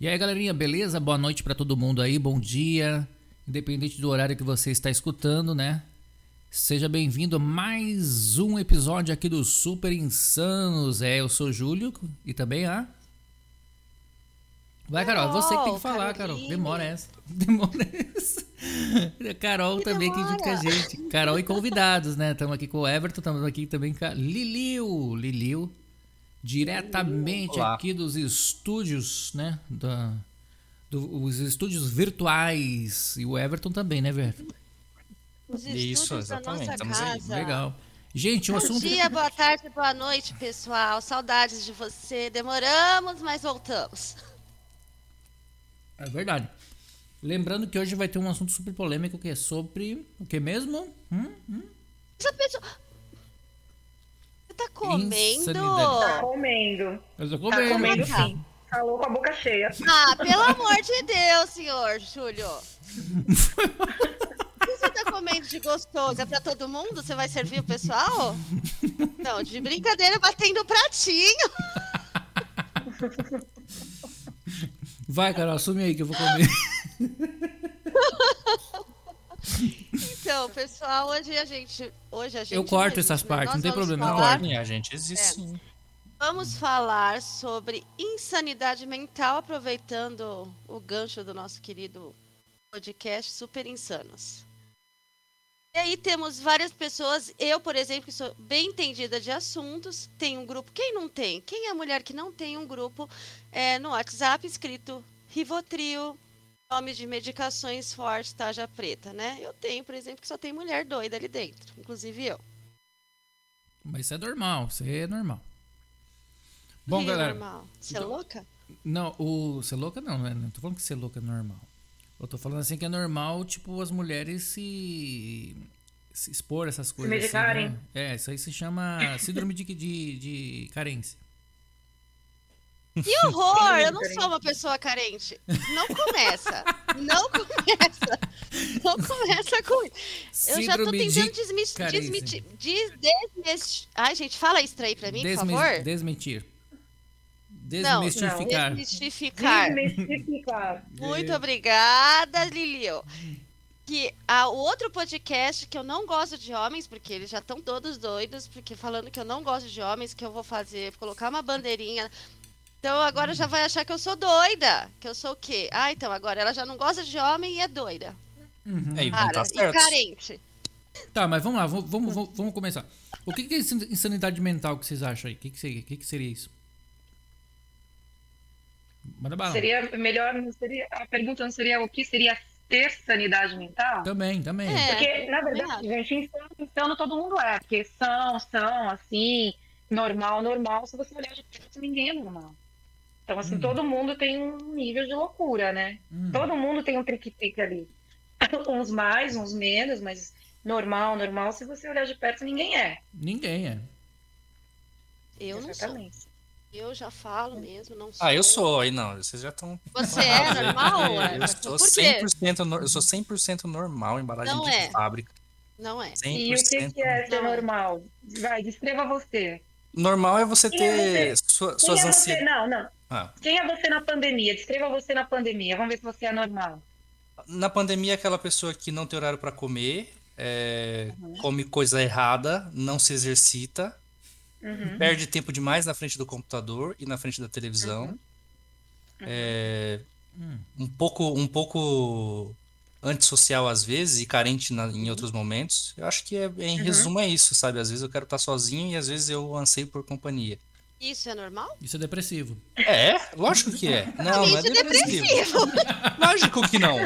E aí, galerinha, beleza? Boa noite para todo mundo aí, bom dia. Independente do horário que você está escutando, né? Seja bem-vindo a mais um episódio aqui do Super Insanos. É, eu sou o Júlio e também a. Vai, Carol, você que tem que falar, Carol. Demora essa. Demora essa. Carol que também demora. aqui junto com a gente. Carol e convidados, né? Estamos aqui com o Everton, estamos aqui também com a Liliu. Liliu, diretamente Olá. aqui dos estúdios, né? Da, do, os estúdios virtuais. E o Everton também, né, Everton? Os Isso, exatamente. Estamos casa. aí. Legal. Gente, o Bom assunto. Bom dia, boa tarde, boa noite, pessoal. Saudades de você. Demoramos, mas voltamos. É verdade. Lembrando que hoje vai ter um assunto super polêmico que é sobre o que mesmo? Hum? Hum? Essa pessoa. Você tá comendo? Tá comendo. Eu tô comendo. Tá comendo sim. Falou com a boca cheia. Ah, pelo amor de Deus, senhor Júlio. o que você tá comendo de gostoso? É pra todo mundo? Você vai servir o pessoal? Não, de brincadeira, batendo pratinho. Vai, Carol, assume aí que eu vou comer. Então, pessoal, hoje a gente. Hoje a gente eu corto essas partes, não tem problema, falar... corto. A gente existe é. sim. Vamos falar sobre insanidade mental, aproveitando o gancho do nosso querido podcast Super Insanos. E aí temos várias pessoas, eu, por exemplo, que sou bem entendida de assuntos, tenho um grupo. Quem não tem? Quem é a mulher que não tem um grupo é, no WhatsApp escrito Rivotril, nome de medicações fortes, taja preta, né? Eu tenho, por exemplo, que só tem mulher doida ali dentro, inclusive eu. Mas isso é normal, isso é normal. Bom, galera. É normal? Você então, é louca? Não, o ser louca não, né? Não tô falando que ser louca é normal. Eu tô falando assim que é normal, tipo, as mulheres se, se expor essas coisas. Se medicarem. Assim, né? É, isso aí se chama síndrome de, de, de carência. Que horror! Eu não sou uma pessoa carente. Não começa. Não começa. Não começa com isso. Eu já tô tentando desmentir. Des, Ai, gente, fala isso aí pra mim, Desme, por favor. Desmentir. Desmistificar. Não, desmistificar. Desmistificar. Muito obrigada, Lilio. Que a, o outro podcast que eu não gosto de homens, porque eles já estão todos doidos, porque falando que eu não gosto de homens, que eu vou fazer, colocar uma bandeirinha então agora já vai achar que eu sou doida. Que eu sou o quê? Ah, então agora ela já não gosta de homem e é doida. Uhum. É, Cara, tá e carente. Tá, mas vamos lá, vamos, vamos, vamos começar. O que, que é insanidade mental que vocês acham aí? O que, que, seria, que, que seria isso? Manda bala. Seria melhor, seria, a pergunta não seria o que seria ter sanidade mental? Também, também. É, porque, na verdade, gente, insano todo mundo é. Porque são, são, assim, normal, normal. Se você olhar de perto, ninguém é normal. Então, assim, hum. todo mundo tem um nível de loucura, né? Hum. Todo mundo tem um trique-trique ali. uns mais, uns menos, mas normal, normal, se você olhar de perto, ninguém é. Ninguém é. Eu Exatamente. não sou. Eu já falo mesmo, não sou. Ah, eu sou, aí não, vocês já estão. Você é normal? eu sou 100%, no... eu sou 100% normal, embalagem não de é. fábrica. Não é. E o que, que é ser normal? Vai, descreva você. Normal é você ter é você? suas é ansiedades. Não, não. Ah. Quem é você na pandemia? Descreva você na pandemia. Vamos ver se você é normal. Na pandemia, aquela pessoa que não tem horário para comer, é, uhum. come coisa errada, não se exercita, uhum. perde tempo demais na frente do computador e na frente da televisão. Uhum. É, hum. um pouco, um pouco antissocial às vezes e carente na, em outros momentos. Eu acho que é, em uhum. resumo é isso, sabe? Às vezes eu quero estar sozinho e às vezes eu anseio por companhia. Isso é normal? Isso é depressivo. É, lógico que é. Não, não é, é depressivo. depressivo. lógico que não.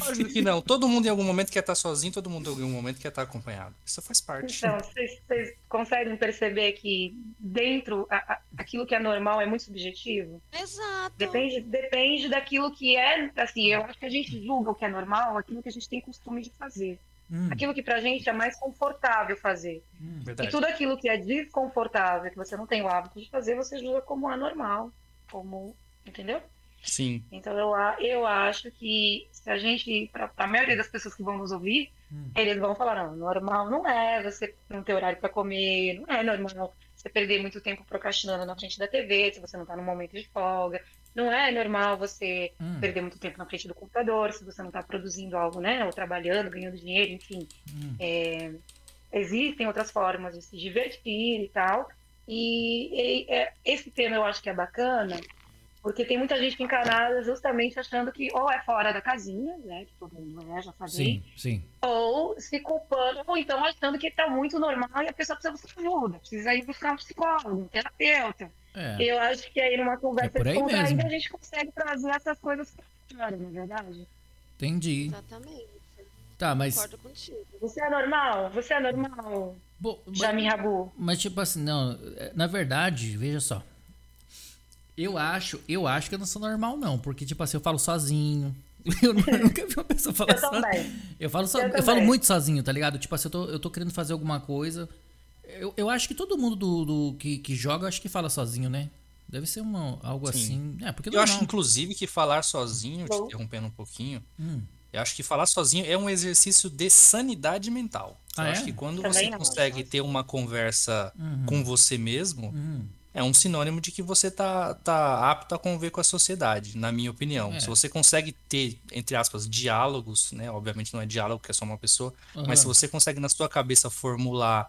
Lógico que não. Todo mundo em algum momento quer estar sozinho, todo mundo em algum momento quer estar acompanhado. Isso faz parte. Então, vocês, vocês conseguem perceber que dentro a, a, aquilo que é normal é muito subjetivo? Exato. Depende, depende daquilo que é. Assim, eu acho que a gente julga o que é normal, aquilo que a gente tem costume de fazer. Hum. Aquilo que pra gente é mais confortável fazer. Hum, e tudo aquilo que é desconfortável, que você não tem o hábito de fazer, você julga como anormal. Como. Entendeu? Sim. Então eu, eu acho que se a gente, para a maioria das pessoas que vão nos ouvir, hum. eles vão falar, não, normal não é você não ter horário para comer, não é normal você perder muito tempo procrastinando na frente da TV, se você não está no momento de folga. Não é normal você hum. perder muito tempo na frente do computador, se você não está produzindo algo, né? Ou trabalhando, ganhando dinheiro, enfim. Hum. É, existem outras formas de se divertir e tal. E, e é, esse tema eu acho que é bacana, porque tem muita gente encanada justamente achando que ou é fora da casinha, né? Que todo mundo né, já sabe. Sim, sim. Ou se culpando, ou então achando que está muito normal e a pessoa precisa buscar ajuda, precisa ir buscar um psicólogo, um terapeuta. É. Eu acho que aí numa conversa é descontraída a gente consegue trazer essas coisas para não é verdade? Entendi. Exatamente. Tá, mas. Concordo contigo. Você é normal? Você é normal? Bo... Jamie Rabu. Mas, tipo assim, não. Na verdade, veja só. Eu acho, eu acho que eu não sou normal, não. Porque, tipo assim, eu falo sozinho. Eu, nunca vi uma pessoa falar sozinho. Eu falo, so, eu, eu, falo muito sozinho, tá ligado? Tipo assim, eu tô, eu tô querendo fazer alguma coisa. Eu, eu acho que todo mundo do, do que, que joga, acho que fala sozinho, né? Deve ser uma, algo Sim. assim. É, porque eu acho, inclusive, que falar sozinho, te interrompendo um pouquinho, hum. eu acho que falar sozinho é um exercício de sanidade mental. Ah, eu é? acho que quando Também você não. consegue ter uma conversa uhum. com você mesmo, uhum é um sinônimo de que você tá, tá apto a conviver com a sociedade, na minha opinião. É. Se você consegue ter, entre aspas, diálogos, né? Obviamente não é diálogo, que é só uma pessoa, uhum. mas se você consegue na sua cabeça formular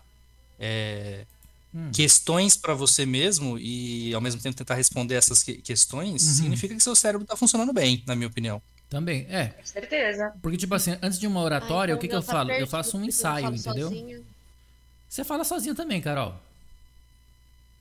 é, hum. questões para você mesmo e ao mesmo tempo tentar responder essas que questões, uhum. significa que seu cérebro tá funcionando bem, na minha opinião. Também, é. Com certeza. Porque, tipo assim, antes de uma oratória, Ai, então o que, que eu falo? Eu faço um ensaio, entendeu? Sozinho. Você fala sozinho também, Carol.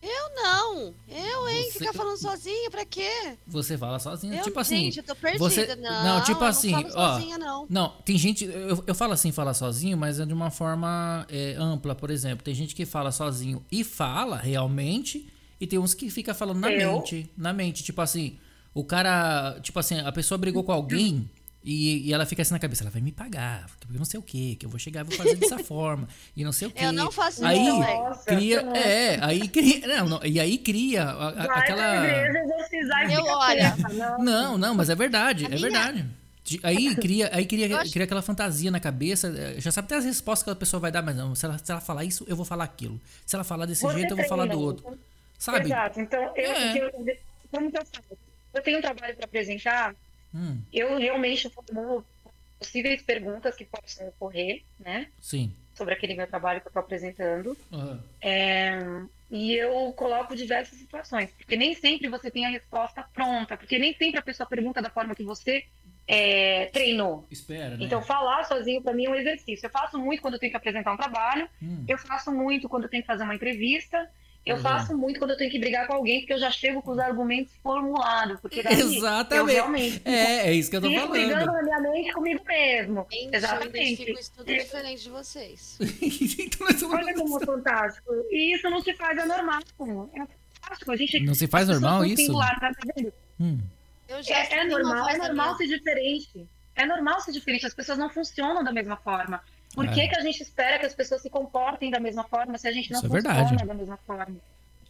Eu não. Eu, hein? Você... Ficar falando sozinha, pra quê? Você fala sozinha. Eu, tipo assim. Gente, eu tô perdida. Você... Não, não, tipo assim. Não ó, sozinha, não. Não, tem gente. Eu, eu falo assim, falar sozinho, mas é de uma forma é, ampla, por exemplo. Tem gente que fala sozinho e fala realmente, e tem uns que fica falando na eu? mente. Na mente. Tipo assim, o cara. Tipo assim, a pessoa brigou com alguém. E, e, ela fica assim na cabeça, ela vai me pagar, porque não sei o que, que eu vou chegar e vou fazer dessa forma, e não sei o que. Eu não faço aí isso cria, É, aí cria. Não, não, e aí cria a, a, aquela. Eu olha. Não, não, mas é verdade, a é minha... verdade. Aí cria, aí cria, acho... cria aquela fantasia na cabeça. Eh, já sabe até as respostas que a pessoa vai dar, mas não, se ela, se ela falar isso, eu vou falar aquilo. Se ela falar desse Você jeito, eu vou falar do outro. Sabe? Exato. Então, eu, é. eu, eu, eu, eu tenho um trabalho para apresentar Hum. Eu realmente formulo possíveis perguntas que possam ocorrer, né? Sim. Sobre aquele meu trabalho que eu estou apresentando. Uhum. É, e eu coloco diversas situações, porque nem sempre você tem a resposta pronta, porque nem sempre a pessoa pergunta da forma que você é, treinou. Espera, né? Então, falar sozinho para mim é um exercício. Eu faço muito quando eu tenho que apresentar um trabalho, hum. eu faço muito quando eu tenho que fazer uma entrevista, eu uhum. faço muito quando eu tenho que brigar com alguém, porque eu já chego com os argumentos formulados. Porque daí Exatamente. Eu realmente é, é isso que eu tô falando. brigando na minha mente comigo mesmo. Gente, Exatamente. Eu isso tudo diferente de vocês. então, Olha como é fantástico. E isso não se faz anormal. É fantástico. A gente, não se faz normal isso? Singular, tá hum. é, é normal, é normal ser diferente. É normal ser diferente. As pessoas não funcionam da mesma forma. Por que, é. que a gente espera que as pessoas se comportem da mesma forma se a gente não Isso é funciona é da mesma forma?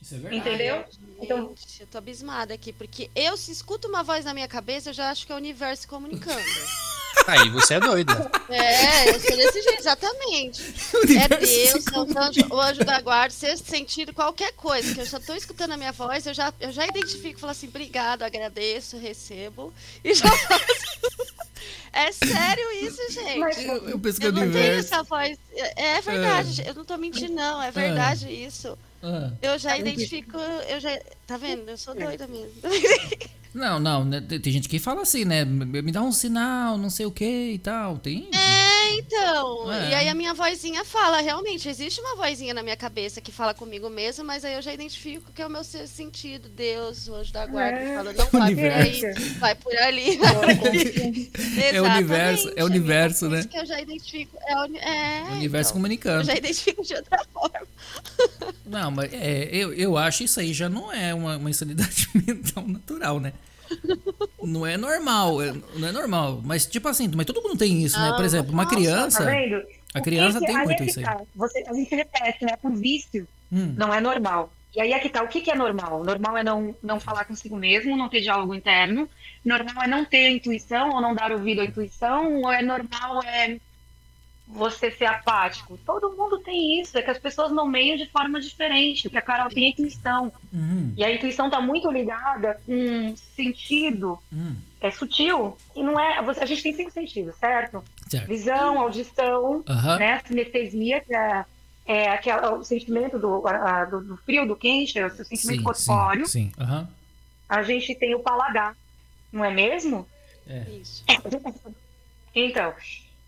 Isso é verdade. Entendeu? Ai, então, eu tô abismada aqui, porque eu, se escuto uma voz na minha cabeça, eu já acho que é o universo comunicando. Aí você é doido. É, eu sou desse jeito, exatamente. É Deus, é o anjo, o anjo da guarda, se sentir qualquer coisa, que eu já estou escutando a minha voz, eu já, eu já identifico, falo assim, obrigado, agradeço, recebo, e já faço. É sério isso, gente. Eu, eu penso que eu não tenho essa voz. É, é verdade, é. eu não tô mentindo, não. É verdade é. isso. É. Eu já identifico, eu já. Tá vendo? Eu sou doida mesmo. Não, não, né, tem gente que fala assim, né? Me dá um sinal, não sei o que e tal. Tem. É, então. É. E aí a minha vozinha fala, realmente, existe uma vozinha na minha cabeça que fala comigo mesmo, mas aí eu já identifico que é o meu sentido, Deus, o anjo da guarda, é. fala, não vai por aí, vai por ali. é o universo, é o universo, né? que eu já identifico. É o é, universo então, comunicando. Eu já identifico de outra forma. Não, mas é, eu, eu acho isso aí já não é uma, uma insanidade mental natural, né? Não é normal, é, não é normal. Mas, tipo assim, mas todo mundo tem isso, né? Por exemplo, uma criança. Tá a criança tem muito isso aí. Tá. Você, a gente repete, né? Por vício, hum. não é normal. E aí é que tá, o que, que é normal? Normal é não, não falar consigo mesmo, não ter diálogo interno. Normal é não ter intuição ou não dar ouvido à intuição. Ou é normal é você ser apático. Todo mundo tem isso, é que as pessoas nomeiam de forma diferente, porque a Carol tem intuição. Uhum. E a intuição está muito ligada com sentido. Uhum. É sutil. E não é. A gente tem cinco sentidos, certo? certo. Visão, audição, uhum. né? Sinestesia, que é, é aquela, o sentimento do, a, do, do, frio, do quente, é o seu sentimento sim, corpóreo. Sim, sim. A gente tem o paladar, não é mesmo? É. Isso. Então,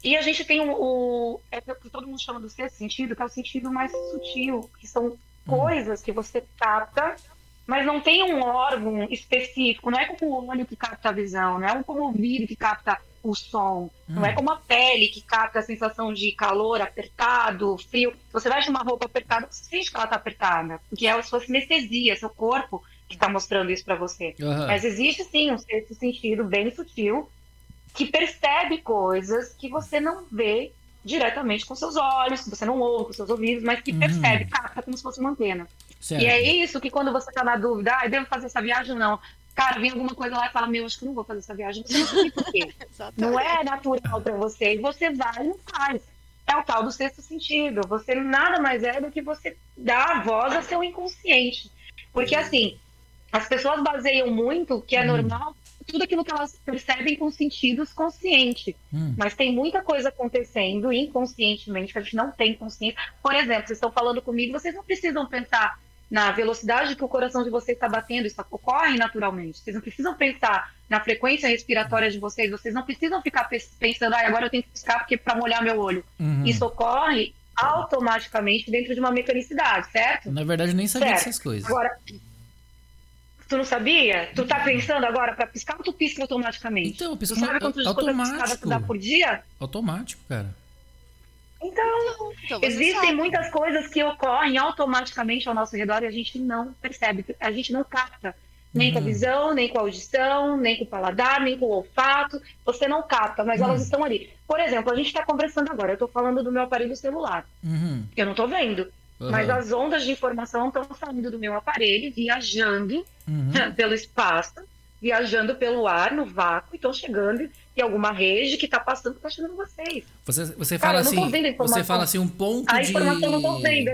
e a gente tem o, o é que todo mundo chama do sexto sentido, que é o sentido mais sutil, que são coisas que você capta, mas não tem um órgão específico. Não é como o olho que capta a visão, não é como o ouvido que capta o som, não é hum. como a pele que capta a sensação de calor, apertado, frio. Você veste uma roupa apertada, você sente que ela está apertada, porque é a sua sinestesia, seu corpo que está mostrando isso para você. Uhum. Mas existe sim um sexto sentido bem sutil que percebe coisas que você não vê diretamente com seus olhos, que você não ouve com seus ouvidos, mas que uhum. percebe, capta como se fosse uma antena. Certo. E é isso que quando você está na dúvida, ah, devo fazer essa viagem ou não? Cara, vem alguma coisa lá e fala, meu, acho que não vou fazer essa viagem. Você não sabe por quê. não é natural para você. E você vai e não faz. É o tal do sexto sentido. Você nada mais é do que você dar a voz ao seu inconsciente. Porque, assim, as pessoas baseiam muito que é hum. normal tudo aquilo que elas percebem com sentidos conscientes. Hum. Mas tem muita coisa acontecendo inconscientemente que a gente não tem consciência. Por exemplo, vocês estão falando comigo, vocês não precisam pensar na velocidade que o coração de vocês está batendo, isso ocorre naturalmente. Vocês não precisam pensar na frequência respiratória de vocês, vocês não precisam ficar pensando, ah, agora eu tenho que piscar porque para molhar meu olho. Uhum. Isso ocorre automaticamente dentro de uma mecanicidade, certo? Na verdade, eu nem sabia certo. dessas coisas. Agora, Tu não sabia? Tu tá pensando agora para piscar ou tu pisca automaticamente? Então, pisca tu sabe quantas, automático. tu dá por dia? Automático, cara. Então, então existem sabe. muitas coisas que ocorrem automaticamente ao nosso redor e a gente não percebe, a gente não capta. Nem uhum. com a uhum. visão, nem com a audição, nem com o paladar, nem com o olfato. Você não capta, mas uhum. elas estão ali. Por exemplo, a gente está conversando agora, eu estou falando do meu aparelho celular. Uhum. Eu não estou vendo. Uhum. Mas as ondas de informação estão saindo do meu aparelho, viajando uhum. pelo espaço, viajando pelo ar, no vácuo, e estão chegando em alguma rede que está passando, está chegando vocês. Você, você fala Cara, assim, você fala assim um ponto a de... informação não estou vendo.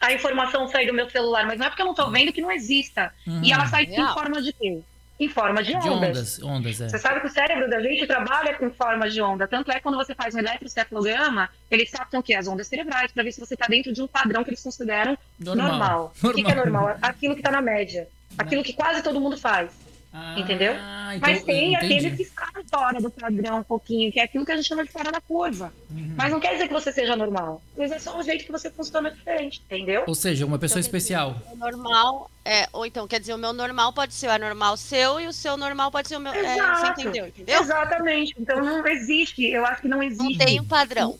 A informação sai do meu celular, mas não é porque eu não estou vendo que não exista. Uhum. E ela sai em forma de quê? Em forma de, de ondas. ondas é. Você sabe que o cérebro da gente trabalha com forma de onda. Tanto é quando você faz um eletrocefalograma, eles captam que as ondas cerebrais para ver se você está dentro de um padrão que eles consideram normal. normal. normal. O que, que é normal? Aquilo que está na média. Aquilo que quase todo mundo faz. Ah, entendeu? Então, Mas tem aquele que está fora do padrão um pouquinho, que é aquilo que a gente chama de fora da curva. Uhum. Mas não quer dizer que você seja normal. Mas é só um jeito que você funciona diferente, entendeu? Ou seja, uma pessoa então, especial. O normal é, ou então, quer dizer, o meu normal pode ser o anormal seu e o seu normal pode ser o meu. Exato. É, você entendeu, entendeu? Exatamente. Então não existe, eu acho que não existe. Não tem um padrão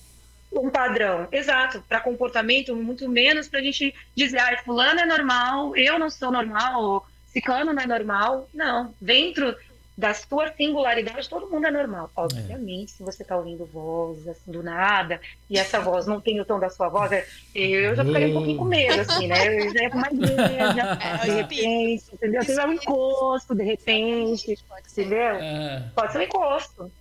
um padrão, exato, para comportamento, muito menos para a gente dizer, ah, fulano é normal, eu não sou normal, Ciclano não é normal. Não. Dentro da sua singularidade, todo mundo é normal. Obviamente, é. se você está ouvindo vozes assim, do nada, e essa voz não tem o tom da sua voz, é, eu já ficaria um pouquinho com medo, assim, né? Eu já ia uma igreja, é, de repente, entendeu? Você um encosto, de repente, entendeu? É. Pode ser um encosto.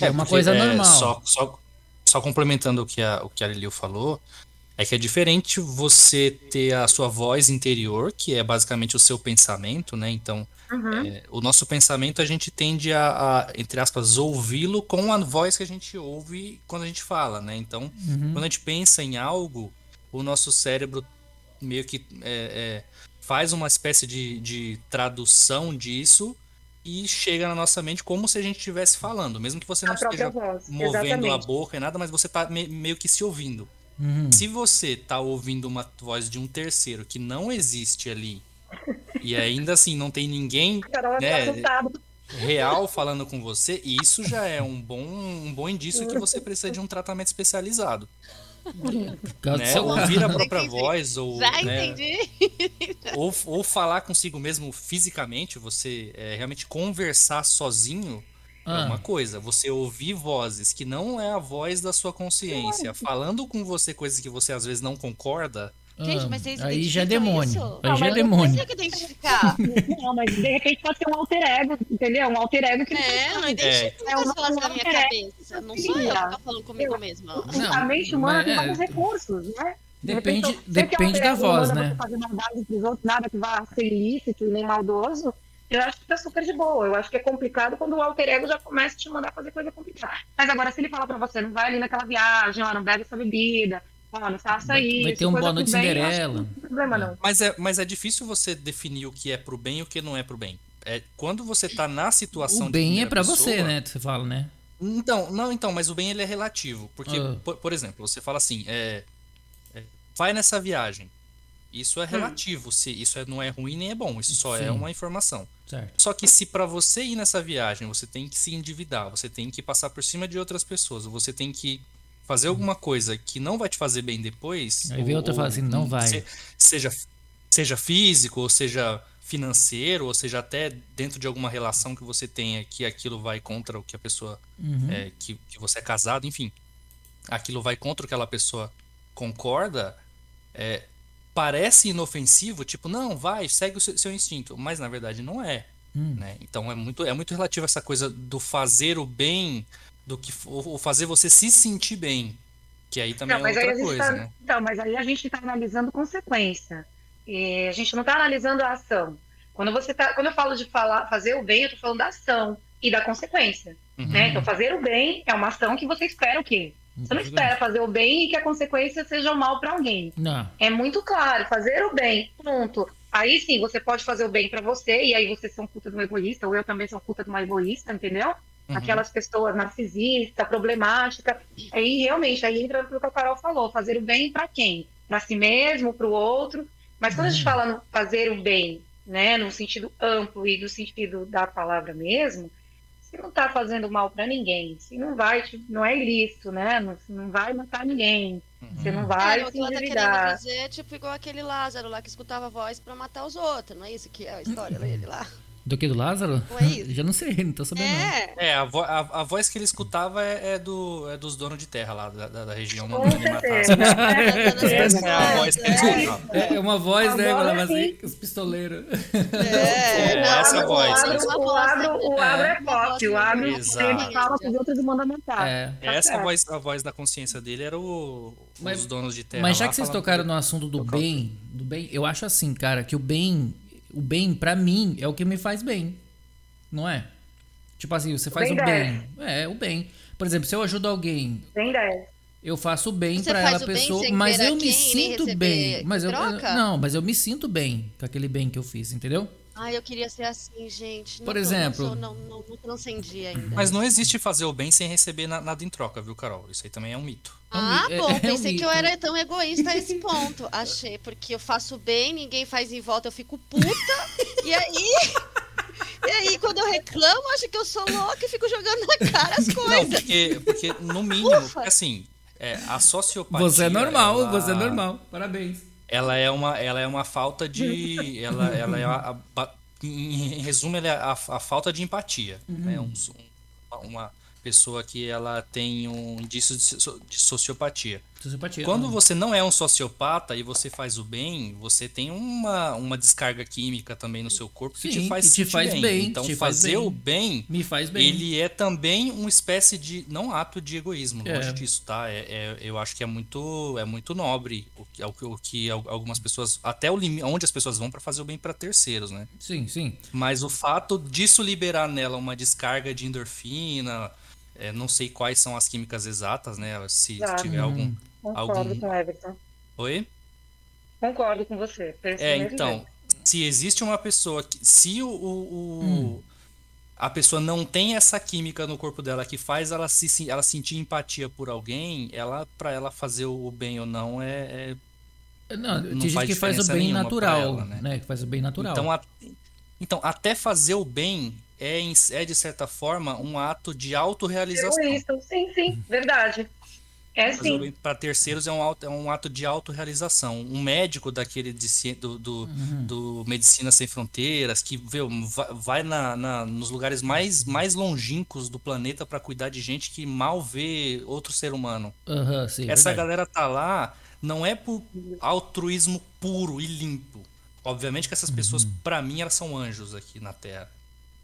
É uma coisa é, normal. Só, só, só complementando o que a, o que a Liliu falou, é que é diferente você ter a sua voz interior, que é basicamente o seu pensamento, né? Então, uhum. é, o nosso pensamento a gente tende a, a entre aspas, ouvi-lo com a voz que a gente ouve quando a gente fala, né? Então, uhum. quando a gente pensa em algo, o nosso cérebro meio que é, é, faz uma espécie de, de tradução disso e chega na nossa mente como se a gente estivesse falando, mesmo que você não esteja voz. movendo Exatamente. a boca e nada, mas você está me, meio que se ouvindo. Uhum. Se você tá ouvindo uma voz de um terceiro que não existe ali, e ainda assim não tem ninguém né, real falando com você, isso já é um bom, um bom indício que você precisa de um tratamento especializado. né? Ouvir a própria voz, ou, né, ou, ou falar consigo mesmo fisicamente, você é, realmente conversar sozinho ah. É uma coisa, você ouvir vozes que não é a voz da sua consciência, falando com você coisas que você às vezes não concorda, Gente, mas vocês Aí já é demônio. isso? Aí Não, já é mas demônio. Identificar. Não, mas de repente pode ser um alter ego, entendeu? Um alter ego que É, eu não identifico É as uma- falas da minha é. cabeça. Não sou eu que tô falando comigo mesma. Não, a mente humana tem é- vários recursos, né? De Depende, repente, se depende da voz, né? Você fazer maldade pros outros, nada que vá ser ilícito e nem maldoso, eu acho que tá super de boa. Eu acho que é complicado quando o alter ego já começa a te mandar fazer coisa complicada. Mas agora, se ele falar pra você, não vai ali naquela viagem, ó, não bebe essa bebida, ó, não faça Vai- isso. vai ter um boa noite bem, Cinderela. Não tem problema, não. Mas é, mas é difícil você definir o que é pro bem e o que não é pro bem. É, quando você tá na situação O de bem é pessoa- você, né? Você fala, né? Então, não, então, mas o bem ele é relativo. Porque, Ah. por, por exemplo, você fala assim, é, é, vai nessa viagem. Isso é relativo, se isso é- não é ruim nem é bom, isso só é Sim. uma informação. Certo. Só que se pra você ir nessa viagem, você tem que se endividar, você tem que passar por cima de outras pessoas, você tem que fazer alguma coisa que não vai te fazer bem depois. Aí vem outra e fala assim, não vai. se- seja, seja físico, ou seja financeiro, ou seja até dentro de alguma relação que você tenha que aquilo vai contra o que a pessoa Uhum. é, que, que você é casado, enfim, aquilo vai contra o que aquela pessoa concorda, é, parece inofensivo, tipo, não, vai, segue o seu, seu instinto, mas na verdade não é. Hum. Né? Então é muito, é muito relativo essa coisa do fazer o bem, do que o o fazer você se sentir bem, que aí também Não, mas é outra gente coisa, tá, né? Então, mas aí a gente está analisando consequência. E a gente não está analisando a ação. Quando você tá, quando eu falo de falar, fazer o bem, eu estou falando da ação e da consequência. Uhum. Né? Então, fazer o bem é uma ação que você espera o quê? Você não espera fazer o bem e que a consequência seja o mal para alguém. Não. É muito claro, fazer o bem, ponto. Aí sim, você pode fazer o bem para você, e aí você ser um puta de um egoísta, ou eu também sou um puta de uma egoísta, entendeu? Uhum. Aquelas pessoas narcisistas, problemáticas. Aí realmente, aí entra no que a Carol falou, fazer o bem para quem? Para si mesmo, para o outro. Mas quando a gente Uhum. fala no fazer o bem, né, no sentido amplo e do sentido da palavra mesmo, se não está fazendo mal para ninguém, se não vai, te- não é ilícito, né? Não, não vai matar ninguém, você não vai É, o se que ela tá endividar. querendo dizer é tipo igual aquele Lázaro lá que escutava a voz pra matar os outros. Não é isso que é a história dele lá? Do que do Lázaro? Não é? Já não sei, não tô sabendo. não. É. É, a, vo- a, a voz que ele escutava é, é do, é dos donos de terra lá, da, da, da região certeza. Essa é a voz que ele É. escutava. É, é uma voz, né? Agora sim. assim, os pistoleiros. É, É, não, essa não, voz. não, O agro, o voz, agro, o agro é pop, o Exato. ele fala com os outros e manda matar. É. Tá Essa certo. voz, a voz da consciência dele era o, Mas- os donos de terra. Mas já lá que vocês tocaram no assunto do bem, do bem, eu acho assim, cara, que o bem, o bem pra mim é o que me faz bem. Não é? Tipo assim, você faz Bem o bem. É, o bem. Por exemplo, se eu ajudo alguém, Tem ideia. eu faço o bem faz ela o bem pessoa, sem mas eu me quem, sinto bem. Mas eu troca? não, mas eu me sinto bem com aquele bem que eu fiz, entendeu? Ai, eu queria ser assim, gente. Não Por tô- exemplo- Não, não, não, não transcendi ainda. Mas não existe fazer o bem sem receber na- nada em troca, viu, Carol? Isso aí também é um mito. É um Ah, mi- é- bom, é um pensei que eu era tão egoísta a esse ponto. Achei, porque eu faço bem, ninguém faz em volta, eu fico puta. e aí. E aí, quando eu reclamo, acho que eu sou louca e fico jogando na cara as Não, coisas. porque, porque no mínimo, porque assim, é, a sociopatia. Você é normal, ela- você é normal. Parabéns. Ela é uma, ela é uma falta de. Ela, ela é a, a- em resumo, ela é a, a falta de empatia. Né? Um- um- uma pessoa que ela tem um indício de, de sociopatia. Sociopatia. Quando você não é um sociopata e você faz o bem, você tem uma, uma descarga química também no seu corpo que Sim, te faz que te faz bem. bem, Então, fazer bem. o bem Me faz bem. ele é também uma espécie de não ato de egoísmo É. longe disso tá é, é- eu acho que é muito é muito nobre o que, o que- o que al- algumas pessoas até o limite onde as pessoas vão para fazer o bem para terceiros né Sim, sim. mas o fato disso liberar nela uma descarga de endorfina é, não sei quais são as químicas exatas né se Exato. tiver algum Concordo Algum- com o Everton. oi Concordo com você. penso É, mesmo então, jeito. se existe uma pessoa que. Se o, o- o- Hum. a pessoa não tem essa química no corpo dela que faz ela se ela sentir empatia por alguém, ela para ela fazer o bem ou não é, é- Não, Não tem gente que faz o bem natural, ela, né? né? Que faz o bem natural. então, a- então até fazer o bem é, em- é de certa forma um ato de autorrealização. Egoísta, sim, sim, verdade. É sim. para terceiros é um, auto- é um ato de autorrealização. Um médico daquele de do, do, Uhum. do Medicina Sem Fronteiras, que vê, va- vai na, na- nos lugares mais, mais longínquos do planeta para cuidar de gente que mal vê outro ser humano. Aham, sim. Essa verdade. galera tá lá não é por altruísmo puro e limpo. Obviamente que essas pessoas, uhum. para mim, elas são anjos aqui na Terra.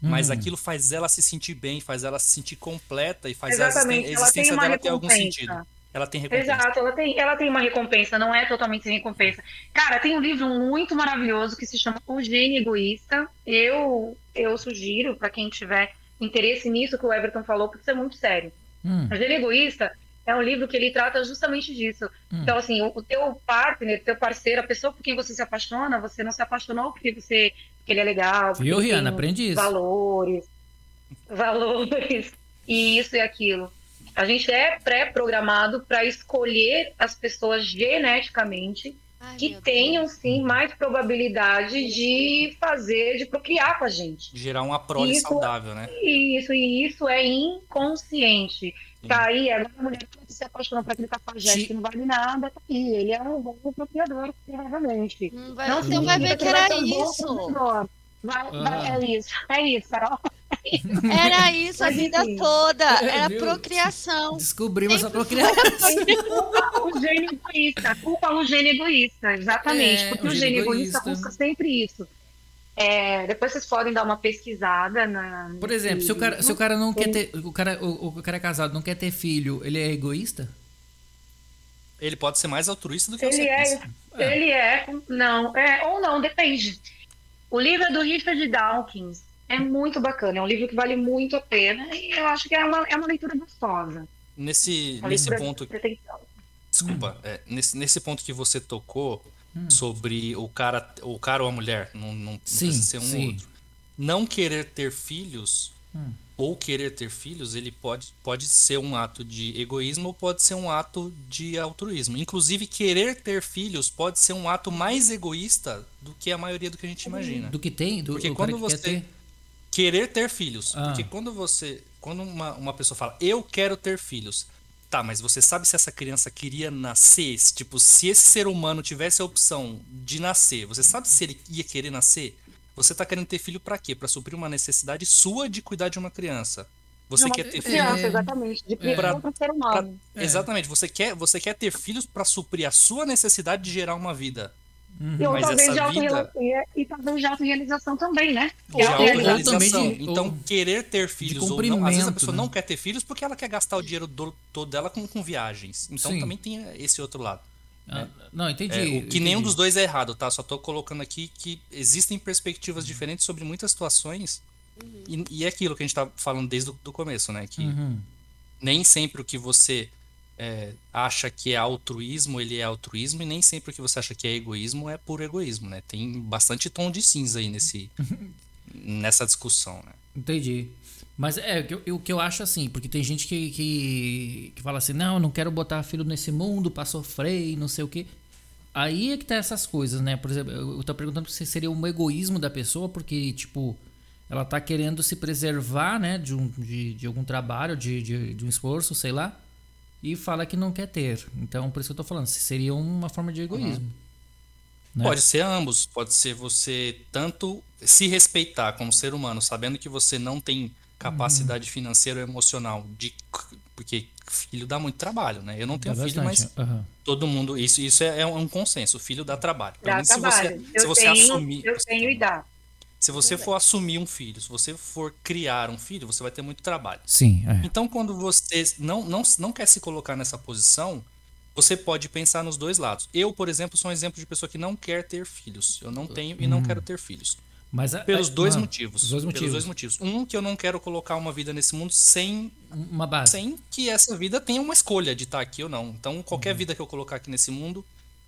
Uhum. Mas aquilo faz ela se sentir bem, faz ela se sentir completa e faz Exatamente. a existência dela ter algum sentido. Ela tem recompensa. Exato, ela tem, ela tem uma recompensa, não é totalmente sem recompensa. Cara, tem um livro muito maravilhoso que se chama O Gênio Egoísta. Eu, eu sugiro para quem tiver interesse nisso que o Everton falou, porque isso é muito sério. Hum. O Gênio Egoísta é um livro que ele trata justamente disso. Hum. Então, assim, o, o teu partner, teu parceiro, a pessoa por quem você se apaixona, você não se apaixonou porque você ele é legal. Viu, Rihanna? Aprendi isso. Valores. Valores. E isso e aquilo. A gente é pré-programado para escolher as pessoas geneticamente Ai, que tenham Deus. sim mais probabilidade de fazer, de procriar com a gente. Gerar uma prole isso, saudável, né? Isso, e isso é inconsciente. Sim. Tá aí, a mulher que se apaixonou por aquele cafajeste que não vale nada, tá aí. Ele é um bom procriador, provavelmente. Hum, vai, não você vai ver que era isso. Vai, vai, ah. é isso, é isso, Carol. Era isso a vida toda. Era Viu? procriação. Descobrimos Sempre a procriação. Culpa o gênio egoísta. Culpa o gênio egoísta, exatamente. É, porque o gênio, gênio egoísta, busca sempre isso. É, depois vocês podem dar uma pesquisada na. Por exemplo, se o cara, se o cara não quer ter. O cara, o, o cara é casado, não quer ter filho, ele é egoísta? Ele pode ser mais altruísta do que ele é, é. Ele é, não, é, ou não, depende. O livro é do Richard Dawkins. É muito bacana, é um livro que vale muito a pena e eu acho que é uma, é uma leitura gostosa. Nesse, é nesse ponto. Desculpa, é, nesse, nesse ponto que você tocou hum. sobre o cara, o cara ou a mulher, não, não, sim, precisa ser um sim. outro. Não querer ter filhos hum. ou querer ter filhos, ele pode, pode ser um ato de egoísmo ou pode ser um ato de altruísmo. Inclusive, querer ter filhos pode ser um ato mais egoísta do que a maioria do que a gente imagina. Do que tem? Do, Porque quando você querer ter filhos. Ah. Porque quando você. Quando uma, uma pessoa fala, eu quero ter filhos. Tá, mas você sabe se essa criança queria nascer? Tipo, se esse ser humano tivesse a opção de nascer, você sabe se ele ia querer nascer? Você tá querendo ter filho para quê? Para suprir uma necessidade sua de cuidar de uma criança. Você quer ter filhos. É, exatamente. De é. pra, ser humano. Pra, é. Exatamente. Você quer, você quer ter filhos para suprir a sua necessidade de gerar uma vida. Uhum. E, Mas talvez essa vida... e talvez de autorrealização também, né? De autorrealização. Então, ou... querer ter filhos ou não. Às vezes a pessoa né? não quer ter filhos porque ela quer gastar o dinheiro do, todo dela com, com viagens. Então Sim. também tem esse outro lado. Ah, né? Não, entendi. É, o que entendi. nenhum dos dois é errado, tá? Só tô colocando aqui que existem perspectivas diferentes sobre muitas situações. Uhum. E, e, é aquilo que a gente tá falando desde o do começo, né? Que uhum. nem sempre o que você é, acha que é altruísmo, ele é altruísmo, e nem sempre o que você acha que é egoísmo é puro egoísmo, né? Tem bastante tom de cinza aí nesse, nessa discussão, né? Entendi. Mas é, o que eu acho assim, porque tem gente que, que, que fala assim, não, eu não quero botar filho nesse mundo pra sofrer e não sei o quê. Aí é que tá essas coisas, né? Por exemplo, eu tô perguntando se seria um egoísmo da pessoa, porque, tipo, ela tá querendo se preservar, né, de, um, de, de algum trabalho, de, de, de um esforço, sei lá e fala que não quer ter. Então, por isso que eu tô falando, seria uma forma de egoísmo. Uhum. Né? Pode ser ambos. Pode ser você tanto se respeitar como ser humano, sabendo que você não tem capacidade uhum. financeira ou emocional de porque filho dá muito trabalho, né? Eu não tenho dá filho, bastante. mas uhum. todo mundo isso isso é, é um consenso. O filho dá trabalho. Dá trabalho. Se você, se você tenho, assumir, eu tenho e dá. Se você for assumir um filho, se você for criar um filho, você vai ter muito trabalho. Sim. É. Então, quando você não, não, não quer se colocar nessa posição, você pode pensar nos dois lados. Eu, por exemplo, sou um exemplo de pessoa que não quer ter filhos. Eu não tenho e não hum. quero ter filhos. Mas pelos dois motivos. Dois motivos. Pelos dois motivos. Um, que eu não quero colocar uma vida nesse mundo sem uma base. Sem que essa vida tenha uma escolha de estar aqui ou não. Então, qualquer uhum. vida que eu colocar aqui nesse mundo,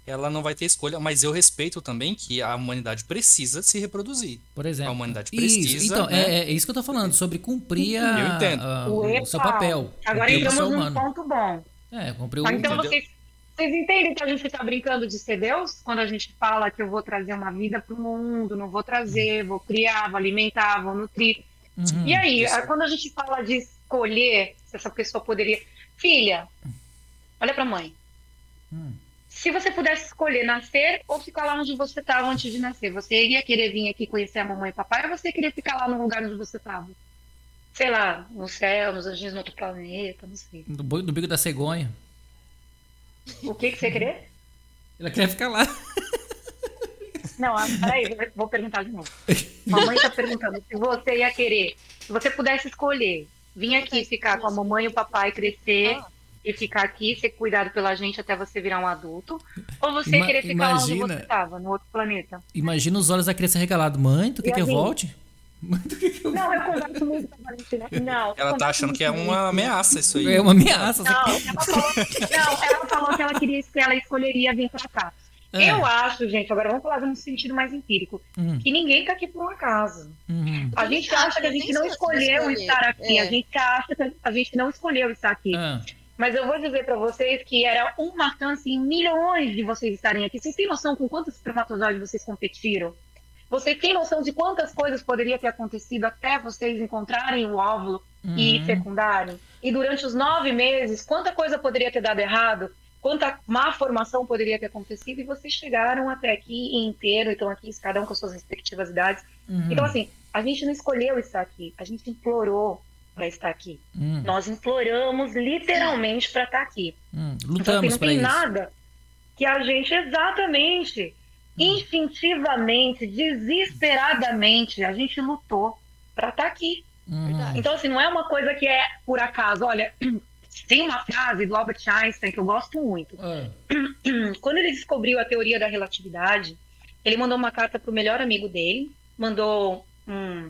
ela não vai ter escolha, mas eu respeito também que a humanidade precisa se reproduzir. Por exemplo. A humanidade precisa. Isso. Então, né? é, é, isso que eu tô falando, sobre cumprir a, eu entendo. A, o, o seu papel. Agora entramos num ponto bom. É, cumprir o Então vocês, vocês entendem que a gente está brincando de ser Deus? Quando a gente fala que eu vou trazer uma vida para o mundo, não vou trazer, vou criar, vou alimentar, vou nutrir. Uhum, e aí, isso. quando a gente fala de escolher se essa pessoa poderia. Filha, olha para a mãe. Hum se você pudesse escolher nascer ou ficar lá onde você estava antes de nascer, você iria querer vir aqui conhecer a mamãe e papai ou você queria ficar lá no lugar onde você estava? Sei lá, no céu, nos anjos no outro planeta, não sei. No, no bico da cegonha. O que, que você queria? Ela quer ficar lá. Não, ah, peraí, vou perguntar de novo. Mamãe tá perguntando se você ia querer, se você pudesse escolher, vir aqui ficar com a mamãe e o papai crescer ah. E ficar aqui, ser cuidado pela gente até você virar um adulto, ou você Ima querer ficar imagina, lá onde você estava, no outro planeta. Imagina os olhos da criança regalados. Mãe, tu quer que eu volte? Não, eu converso muito com a Valentina. Não. Ela tá achando que é uma ameaça isso aí. É uma ameaça. Não, ela falou, não, ela falou que ela queria que ela escolheria vir pra cá. É. Eu acho, gente, agora vamos falar num sentido mais empírico, uhum. que ninguém tá aqui por um acaso. Uhum. A gente acha que a gente não escolheu estar aqui, é. a gente acha que a gente não escolheu estar aqui. Mas eu vou dizer para vocês que era uma chance em milhões de vocês estarem aqui. Vocês têm noção com quantos espermatozoides vocês competiram? Você tem noção de quantas coisas poderia ter acontecido até vocês encontrarem o óvulo uhum. e fecundarem? E durante os nove meses, quanta coisa poderia ter dado errado? quanta má formação poderia ter acontecido, e vocês chegaram até aqui inteiro, estão aqui, cada um com suas respectivas idades. Uhum. Então, assim, a gente não escolheu estar aqui, a gente implorou para estar aqui. Uhum. Nós imploramos literalmente para estar aqui. Uhum. Lutamos então, assim, não tem nada que a gente exatamente, hum. instintivamente, desesperadamente, a gente lutou para estar aqui. Uhum. Então, assim, não é uma coisa que é por acaso. Olha, tem uma frase do Albert Einstein que eu gosto muito. Ah. Quando ele descobriu a teoria da relatividade, ele mandou uma carta para o melhor amigo dele, mandou um.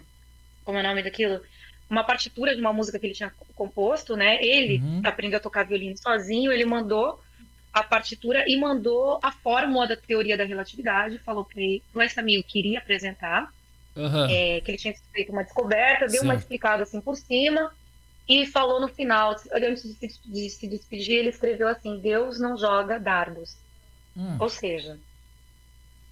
Como é o nome daquilo? Uma partitura de uma música que ele tinha composto, né? Ele uhum. aprendeu a tocar violino sozinho, ele mandou a partitura e mandou a fórmula da teoria da relatividade, falou para ele, esse amigo queria apresentar, uhum. é, que ele tinha feito uma descoberta, deu uma explicada assim por cima, e falou no final, antes de se, de se despedir, ele escreveu assim: Deus não joga dardos. Hum. Ou seja,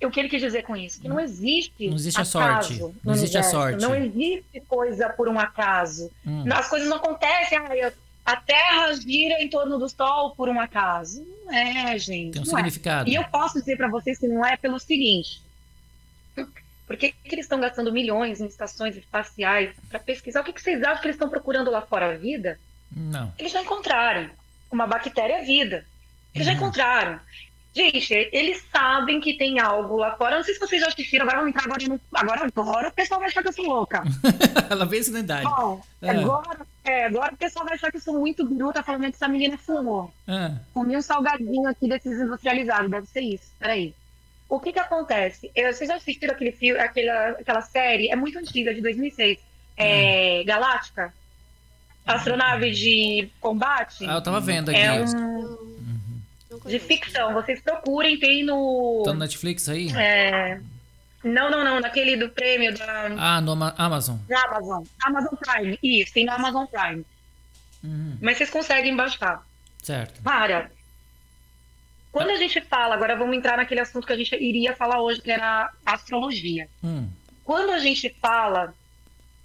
o que ele quis dizer com isso? Que não existe, não existe a sorte. Não existe a sorte. Não existe coisa por um acaso. Hum. As coisas não acontecem. Ah, a Terra gira em torno do Sol por um acaso. Não é, gente. Tem um é. significado. É. E eu posso dizer para vocês que não é pelo seguinte: por que, que eles estão gastando milhões em estações espaciais para pesquisar? O que, que vocês acham que eles estão procurando lá fora a vida? Não. Eles já encontraram. Uma bactéria é vida. Eles já encontraram. Gente, eles sabem que tem algo lá fora. Não sei se vocês já assistiram, agora vamos entrar agora, no... agora, agora o pessoal vai achar que eu sou louca. Ela vê isso na idade. Bom, é. agora, é, agora o pessoal vai achar que eu sou muito bruta falando que essa menina fumou. É. Comi um salgadinho aqui desses industrializados, deve ser isso. Peraí. O que que acontece? Eu, vocês já assistiram aquele filme, aquela, aquela série? É muito antiga, de 2006. É, hum. Galáctica? Astronave de combate? Ah, eu tava vendo aqui. É um... De ficção. Vocês procurem, tem no... Tá no Netflix aí? É... Não, não, não. Naquele do prêmio da... Ah, no Amazon. Da Amazon. Amazon Prime. Isso, tem no Amazon Prime. Uhum. Mas vocês conseguem baixar. Certo. Para. Quando a gente fala, agora vamos entrar naquele assunto que a gente iria falar hoje, que era astrologia. Hum. Quando a gente fala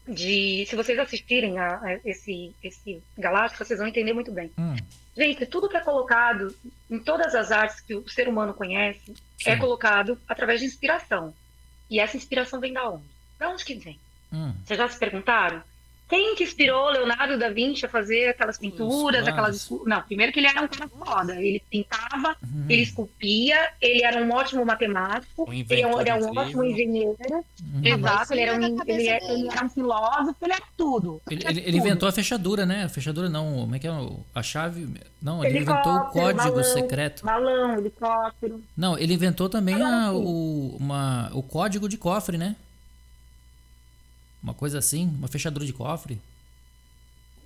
de. Se vocês assistirem a, a esse, esse Galáctico, vocês vão entender muito bem. Hum. Gente, tudo que é colocado em todas as artes que o ser humano conhece é Sim. é colocado através de inspiração. E essa inspiração vem da onde? Da onde que vem? Hum. Vocês já se perguntaram? Quem que inspirou Leonardo da Vinci a fazer aquelas pinturas, Isso, aquelas. Não, primeiro que ele era um cara foda. Ele pintava, uhum. ele esculpia, ele era um ótimo matemático, um ele era um ótimo engenheiro. Uhum. Exato, ele era, um, ele, era, ele era um filósofo, ele era tudo. Ele, ele, ele inventou a fechadura, né? A fechadura não, como é que é? A chave. Não, ele inventou o código balão, secreto. Balão, helicóptero. Não, ele inventou também a, o, uma, o código de cofre, né? Uma coisa assim? Uma fechadura de cofre?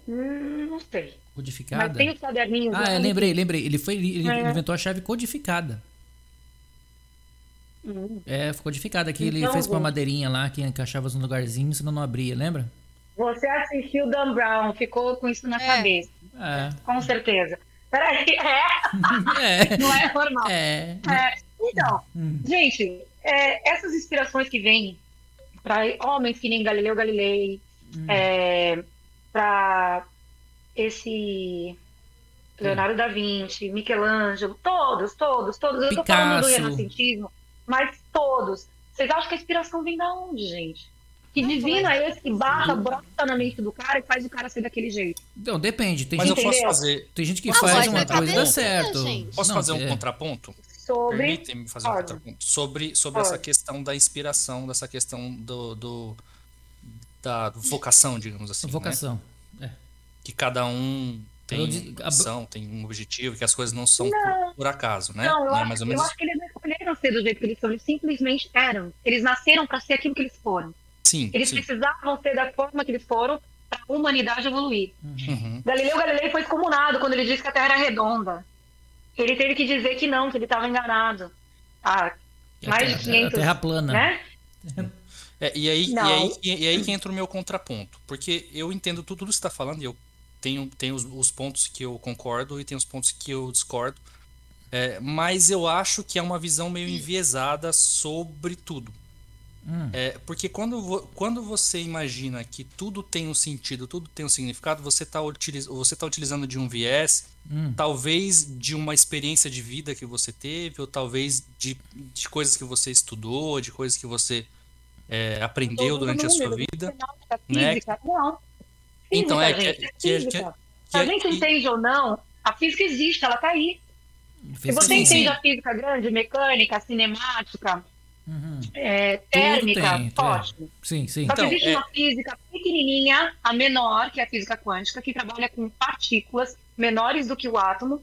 Hum, não sei. Codificada? Mas tem os caderninhos. Ah, é, lembrei, lembrei. Ele, foi, ele é. inventou a chave codificada. Hum. É, codificada. Que então, ele fez com uma madeirinha lá, que encaixava nos lugarzinhos, senão não abria, lembra? Você assistiu Dan Brown, ficou com isso na é. cabeça. É. Com certeza. Peraí, é? é. Não é normal. É. é. Então, hum. gente, é, essas inspirações que vêm para homens que nem Galileu Galilei, hum. é, para esse Leonardo da Vinci, Michelangelo, todos, todos, todos. Eu tô falando do renascentismo, mas todos. Vocês acham que a inspiração vem da onde, gente? Que não divino é esse que barra, brota na mente do cara e faz o cara ser daquele jeito? Não, depende. Tem mas gente, eu posso fazer. Tem gente que não, faz uma coisa e dá certo. Posso não, fazer um é. contraponto? Sobre. Permite-me fazer um contraponto. Sobre, sobre essa questão da inspiração, dessa questão do, do da vocação, digamos assim. Né? Vocação. Né? É. Que cada um tem uma missão, tem um objetivo, que as coisas não são não, por, por, acaso, né? Não, eu, é acho, eu menos... acho que eles não escolheram ser do jeito que eles são, eles simplesmente eram. Eles nasceram para ser aquilo que eles foram. Sim. Eles sim. precisavam ser da forma que eles foram para a humanidade evoluir. Uhum. Galileu Galilei foi excomunado quando ele disse que a Terra era redonda. Ele teve que dizer que não, que ele estava enganado. Ah, mais terra, de 500... A terra plana. Né? É, e, aí, e, aí, e aí que entra o meu contraponto. Porque eu entendo tudo, tudo que você está falando e eu tenho, tenho os, os, pontos que eu concordo e tem os pontos que eu discordo. É, mas eu acho que é uma visão meio enviesada sobre tudo. Hum. É, porque quando, quando você imagina que tudo tem um sentido, tudo tem um significado, você está utiliz, você tá utilizando de um viés, hum. talvez de uma experiência de vida que você teve, ou talvez de, de coisas que você estudou, de coisas que você é, aprendeu durante a sua vida. Né? Não. Então, é, gente, é, que, que, que, a gente entende ou não, a física existe, ela está aí. Se você sim, entende sim. a física grande, mecânica, cinemática, uhum. é, térmica, tem, ótimo. É. Sim, sim. Só que então, existe é... uma física pequenininha, a menor, que é a física quântica, que trabalha com partículas menores do que o átomo,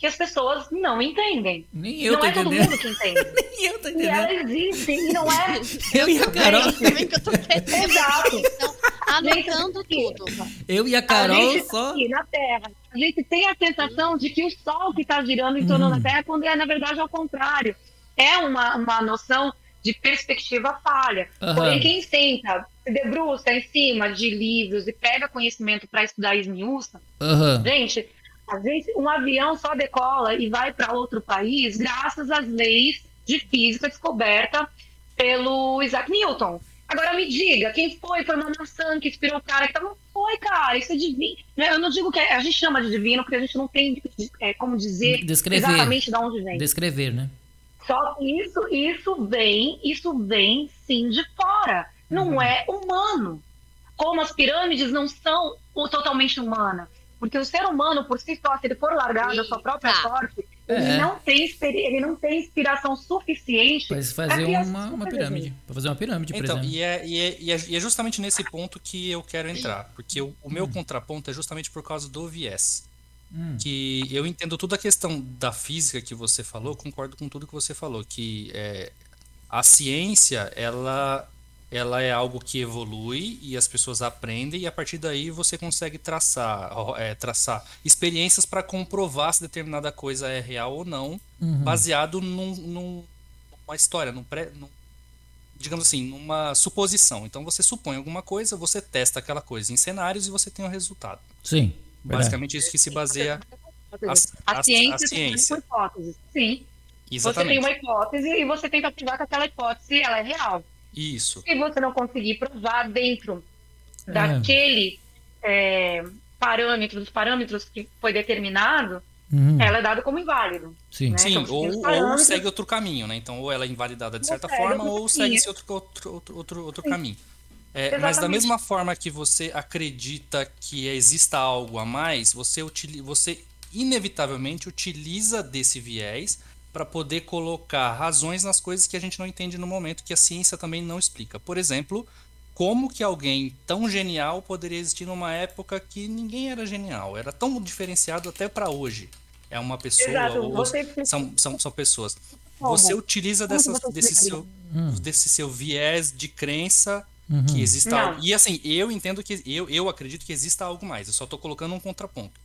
que as pessoas não entendem. Nem eu não tô é entendendo. todo mundo que entende. Nem eu tô entendendo. E ela existe, e não é. Eu e a Carol. Também que eu tô Exato. Então, anotando tudo. Eu e a Carol a gente só. Aqui na Terra. A gente tem a sensação de que o Sol que está girando em torno hum. da Terra, quando é, na verdade, ao contrário. É uma, uma noção de perspectiva falha. Uhum. Porém, quem senta, se debruça em cima de livros e pega conhecimento para estudar esmiuça, uhum. gente, às vezes, um avião só decola e vai para outro país graças às leis de física descoberta pelo Isaac Newton. Agora me diga, quem foi? Foi uma maçã que inspirou o cara tava. Não foi, cara, isso é divino. Né, eu não digo que a gente chama de divino porque a gente não tem é, como dizer Descrever. exatamente de onde vem. Descrever, né? Só que isso, isso vem, isso vem sim de fora. Não uhum. é humano. Como as pirâmides não são totalmente humanas. Porque o ser humano, por si só, se ele for largado da sua própria sorte, é. ele, não tem, ele não tem inspiração suficiente para fazer uma, uma pirâmide. Para fazer uma pirâmide, por então, exemplo. E é, e, é, e, é, e é justamente nesse ponto que eu quero entrar. Porque o, o meu hum. contraponto é justamente por causa do viés. Hum. Que eu entendo toda a questão da física que você falou, concordo com tudo que você falou. Que é, a ciência, ela ela é algo que evolui e as pessoas aprendem e a partir daí você consegue traçar, é, traçar experiências para comprovar se determinada coisa é real ou não, uhum. baseado num, num, numa história, num pré, num, digamos assim, numa suposição. Então você supõe alguma coisa, você testa aquela coisa em cenários e você tem o um resultado. Sim. Basicamente isso que se baseia a, a, a ciência, a ciência. hipóteses. Sim. Exatamente. Você tem uma hipótese e você tenta provar que aquela hipótese ela é real. Isso. Se você não conseguir provar dentro é. daquele é, parâmetro, dos parâmetros que foi determinado, uhum. ela é dada como inválido. Sim, né? Sim então, ou, ou, segue outro caminho, né? Então, ou ela é invalidada de certa forma, ou segue esse outro, outro, outro, outro, outro caminho. É, mas da mesma forma que você acredita que exista algo a mais, você, utiliza, você inevitavelmente utiliza desse viés para poder colocar razões nas coisas que a gente não entende no momento, que a ciência também não explica. Por exemplo, como que alguém tão genial poderia existir numa época que ninguém era genial, era tão diferenciado até para hoje. É uma pessoa, Exato, ou são, são, são pessoas. Você utiliza dessa, desse, seu, hum. desse seu viés de crença uhum. que exista não. algo. E assim, eu entendo que eu, eu acredito que exista algo mais. Eu só estou colocando um contraponto.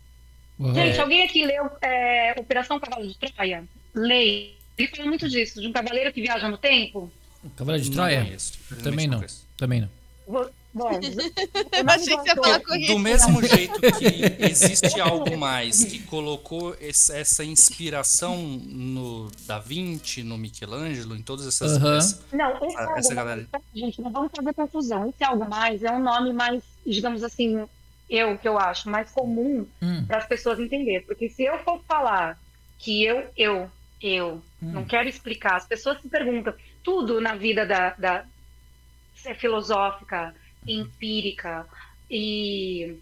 Uhum. Gente, alguém aqui leu é, Operação Cavalo de Troia? lei. Ele fala muito disso, de um cavaleiro que viaja no tempo. Cavaleiro de Troia? Não Também não. Também não. Bom, eu achei que você falar com Do mesmo jeito que existe algo mais que colocou essa inspiração no Da Vinci, no Michelangelo, em todas essas. Uhum. Essa, não, esse essa, essa galera. Mais, gente, não vamos fazer confusão. Esse algo mais é um nome mais, digamos assim, eu que eu acho, mais comum hum. para as pessoas entenderem. Porque se eu for falar que eu, eu eu. Hum. Não quero explicar. As pessoas se perguntam. Tudo na vida da, da é filosófica, empírica e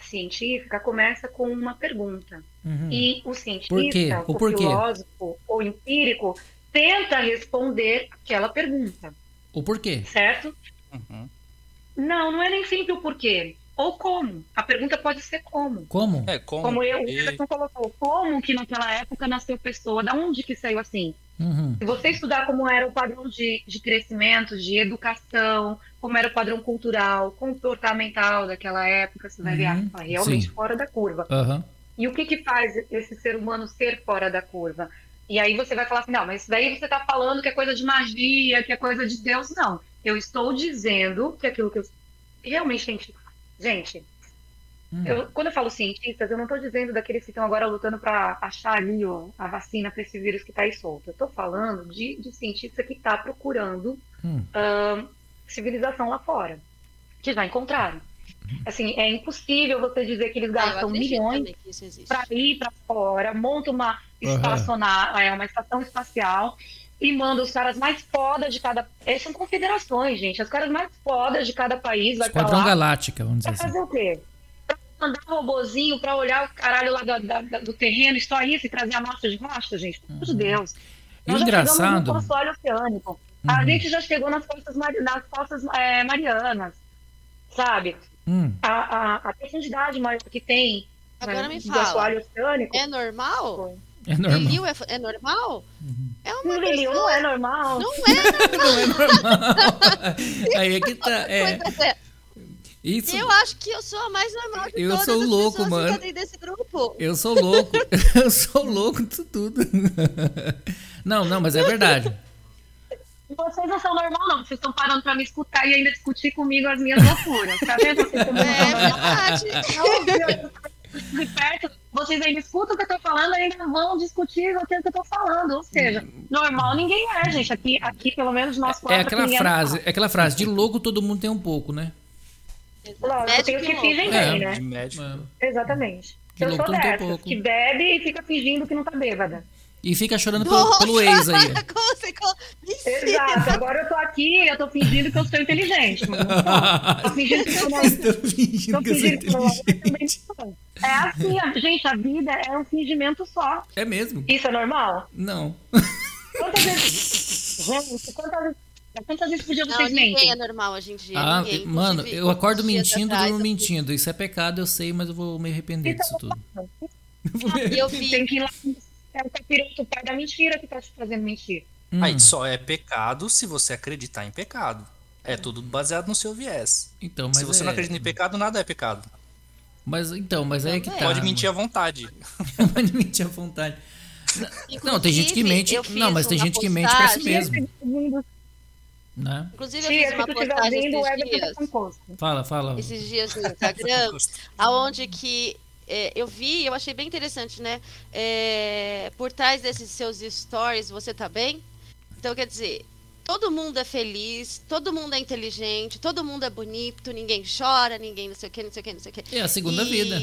científica começa com uma pergunta. Uhum. E o Por quê? cientista, O o, porquê? filósofo, o empírico, tenta responder aquela pergunta, O porquê? certo? Uhum. Não, não é nem sempre o porquê. Ou como. A pergunta pode ser como. Como? É, como, Como eu, o e- colocou, como que naquela época nasceu pessoa? Da onde que saiu assim? Uhum. Se você estudar como era o padrão de, de crescimento, de educação, como era o padrão cultural, comportamental daquela época, você vai ver, Uhum, ah, realmente sim. fora da curva. Aham. E o que que faz esse ser humano ser fora da curva? E aí você vai falar assim, não, mas isso daí você está falando que é coisa de magia, que é coisa de Deus. Não, eu estou dizendo que aquilo que eu realmente, gente, gente, Hum. eu- quando eu falo cientistas, eu não estou dizendo daqueles que estão agora lutando para achar ali ó, a vacina para esse vírus que está aí solto. Eu estou falando de, de cientista que está procurando Hum. ahn, civilização lá fora, que já encontraram. Assim, é impossível você dizer que eles Ah, gastam acredito milhões para ir para fora, monta uma estacionar, é, uma estação espacial e manda os caras mais foda de cada. Essas são confederações, gente. Os caras mais foda de cada país vai pra Esquadrão lá Galáctica, vamos dizer pra assim. fazer o quê? Mandar um robozinho pra olhar o caralho lá da- da- do terreno, e só isso, e trazer a amostra de rocha, gente. Pelo amor de Deus. Uhum. E o Nós já chegamos engraçado- no console oceânico. A Uhum. gente já chegou nas costas, nas costas é, marianas, sabe? Hum. A, a, a profundidade maior que tem Agora né, me do fala. assoalho oceânico. É normal? É normal. Liliu é, é normal? É uma Liliu, pessoa- não é normal. Não é Não é normal. Aí é que tá. É, é. Isso. Eu acho que eu sou a mais normal de Eu todas sou as louco, pessoas mano. desse grupo. Eu sou louco. Eu sou louco disso tudo. Não, não, mas é verdade. Vocês não são normal, não. Vocês estão parando pra me escutar e ainda discutir comigo as minhas loucuras. Tá vendo? Vocês não É normais. verdade. De perto, vocês ainda escutam o que eu tô falando, ainda vão discutir o que eu tô falando. Ou seja, normal ninguém é, gente. Aqui, aqui pelo menos nós quatro. É aquela frase, é aquela frase, de louco todo mundo tem um pouco, né? Lógico, tem os que fingem É. bem, né? de médico. Exatamente. De Eu sou dessas, que bebe e fica fingindo que não tá bêbada. E fica chorando pelo, pelo ex aí. Exato. Agora eu tô aqui e eu tô fingindo que eu sou inteligente. Mas não sou. Tô fingindo que eu não fingindo Tô que eu sou fingindo que eu não também inteligente. sou. É assim, a- gente, a vida é um fingimento só. É mesmo? Isso é normal? Não. Quantas vezes. Gente, quantas vezes. Quantas vezes por dia Não, vocês mentem? é normal hoje em dia. Ah, ninguém. mano, Inclusive, eu acordo mentindo, atrás, durmo eu- mentindo. Isso é pecado, eu sei, mas eu vou me arrepender disso tudo. E eu vi. Tem que ir lá. É o capiroto, o pai da mentira que tá te fazendo mentir. Hum, Aí só é pecado se você acreditar em pecado. É tudo baseado no seu viés. então, mas se você é... não acredita em pecado, nada é pecado. Mas então, mas aí é que tá. Pode mentir à vontade. Pode mentir à vontade. Não, tem gente que Inclusive, mente. eu Não, mas tem gente que mente pra si postagem- mesmo, né? Inclusive, eu fiz se uma estiver postagem esses tá dias. Fala, fala. esses dias no Instagram, aonde que é, eu vi, eu achei bem interessante, né? É, por trás desses seus stories, você tá bem? Então, quer dizer, todo mundo é feliz, todo mundo é inteligente, todo mundo é bonito, ninguém chora, ninguém não sei o que, não sei o que, não sei o que. É a segunda vida.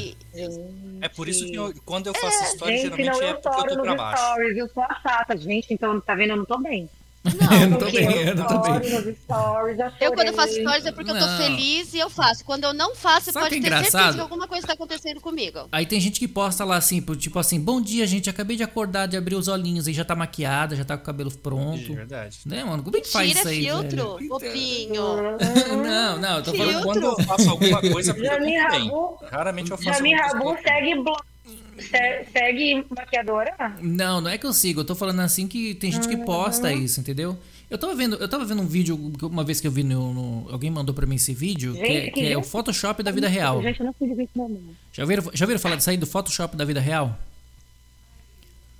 É por isso que eu- quando eu faço história, Gente, geralmente não, é porque eu tô pra baixo. stories, eu sou a chata, gente, então tá vendo, eu não tô bem. eu não tô Porque bem, eu não bem. nos stories, já Eu, quando eu faço stories, é porque eu tô Não. feliz e eu faço. Quando eu não faço, você Sabe pode é ter certeza engraçado? que alguma coisa tá acontecendo comigo. Aí tem gente que posta lá assim, tipo assim, bom dia, gente, acabei de acordar, de abrir os olhinhos aí, já tá maquiada, já tá com o cabelo De pronto. verdade. Né, mano? Como é que faz Tira isso aí, filtro, velho? bobinho. Não, não, eu tô Filtro. falando... Quando eu faço alguma coisa, é porque eu. Rabu, Raramente eu faço Jamie Rabu segue blog. Se- Segue maquiadora? Não, não é que eu sigo, eu tô falando assim que tem gente que posta isso, entendeu? Eu tava vendo, eu tava vendo um vídeo, que uma vez que eu vi no. no- alguém mandou pra mim esse vídeo, que, é, Gente, que é o gente. Photoshop da vida real. Gente, eu não fiz isso não. Já viram, já viram falar disso aí do Photoshop da vida real?